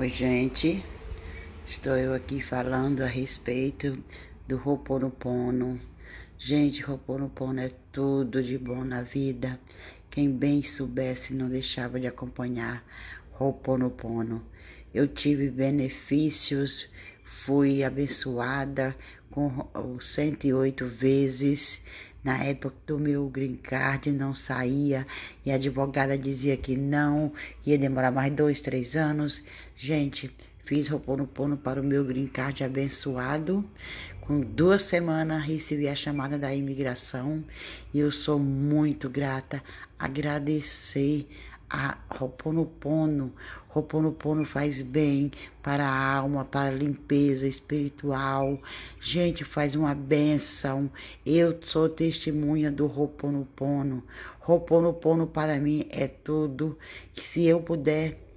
Oi, gente. Estou eu aqui falando a respeito do Roponopono. Gente, Roponopono é tudo de bom na vida. Quem bem soubesse não deixava de acompanhar Roponopono. Eu tive benefícios, fui abençoada com os 108 vezes na época do meu green card não saía e a advogada dizia que não, ia demorar mais dois, três anos. Gente, fiz Roponopono para o meu green card abençoado. Com duas semanas recebi a chamada da imigração e eu sou muito grata. Agradecer a Roponopono. Roponopono faz bem para a alma, para a limpeza espiritual. Gente, faz uma benção. Eu sou testemunha do Roponopono. Roponopono para mim é tudo. Que se eu puder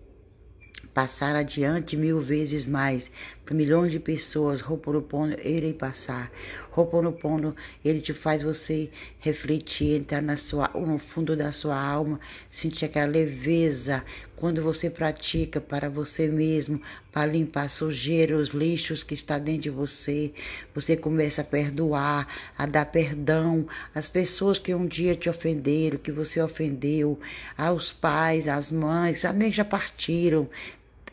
passar adiante mil vezes mais para milhões de pessoas. Roponopono, eu irei passar. Roponopono, ele te faz você refletir, entrar na sua, no fundo da sua alma, sentir aquela leveza quando você pratica para você mesmo, para limpar a sujeira, os lixos que está dentro de você. Você começa a perdoar, a dar perdão às pessoas que um dia te ofenderam, que você ofendeu, aos pais, às mães, amém, já partiram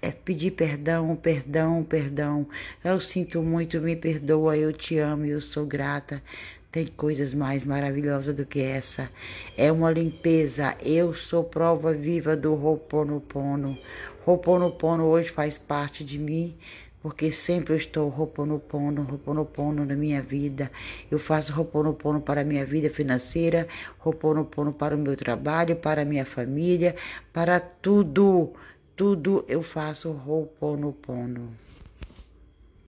é pedir perdão, perdão, perdão. Eu sinto muito, me perdoa, eu te amo, eu sou grata. Tem coisas mais maravilhosas do que essa. É uma limpeza. Eu sou prova viva do Roponopono. Roponopono hoje faz parte de mim, porque sempre eu estou Roponopono, Roponopono na minha vida. Eu faço Roponopono para a minha vida financeira, Roponopono para o meu trabalho, para a minha família, para tudo tudo eu faço Ho'oponopono.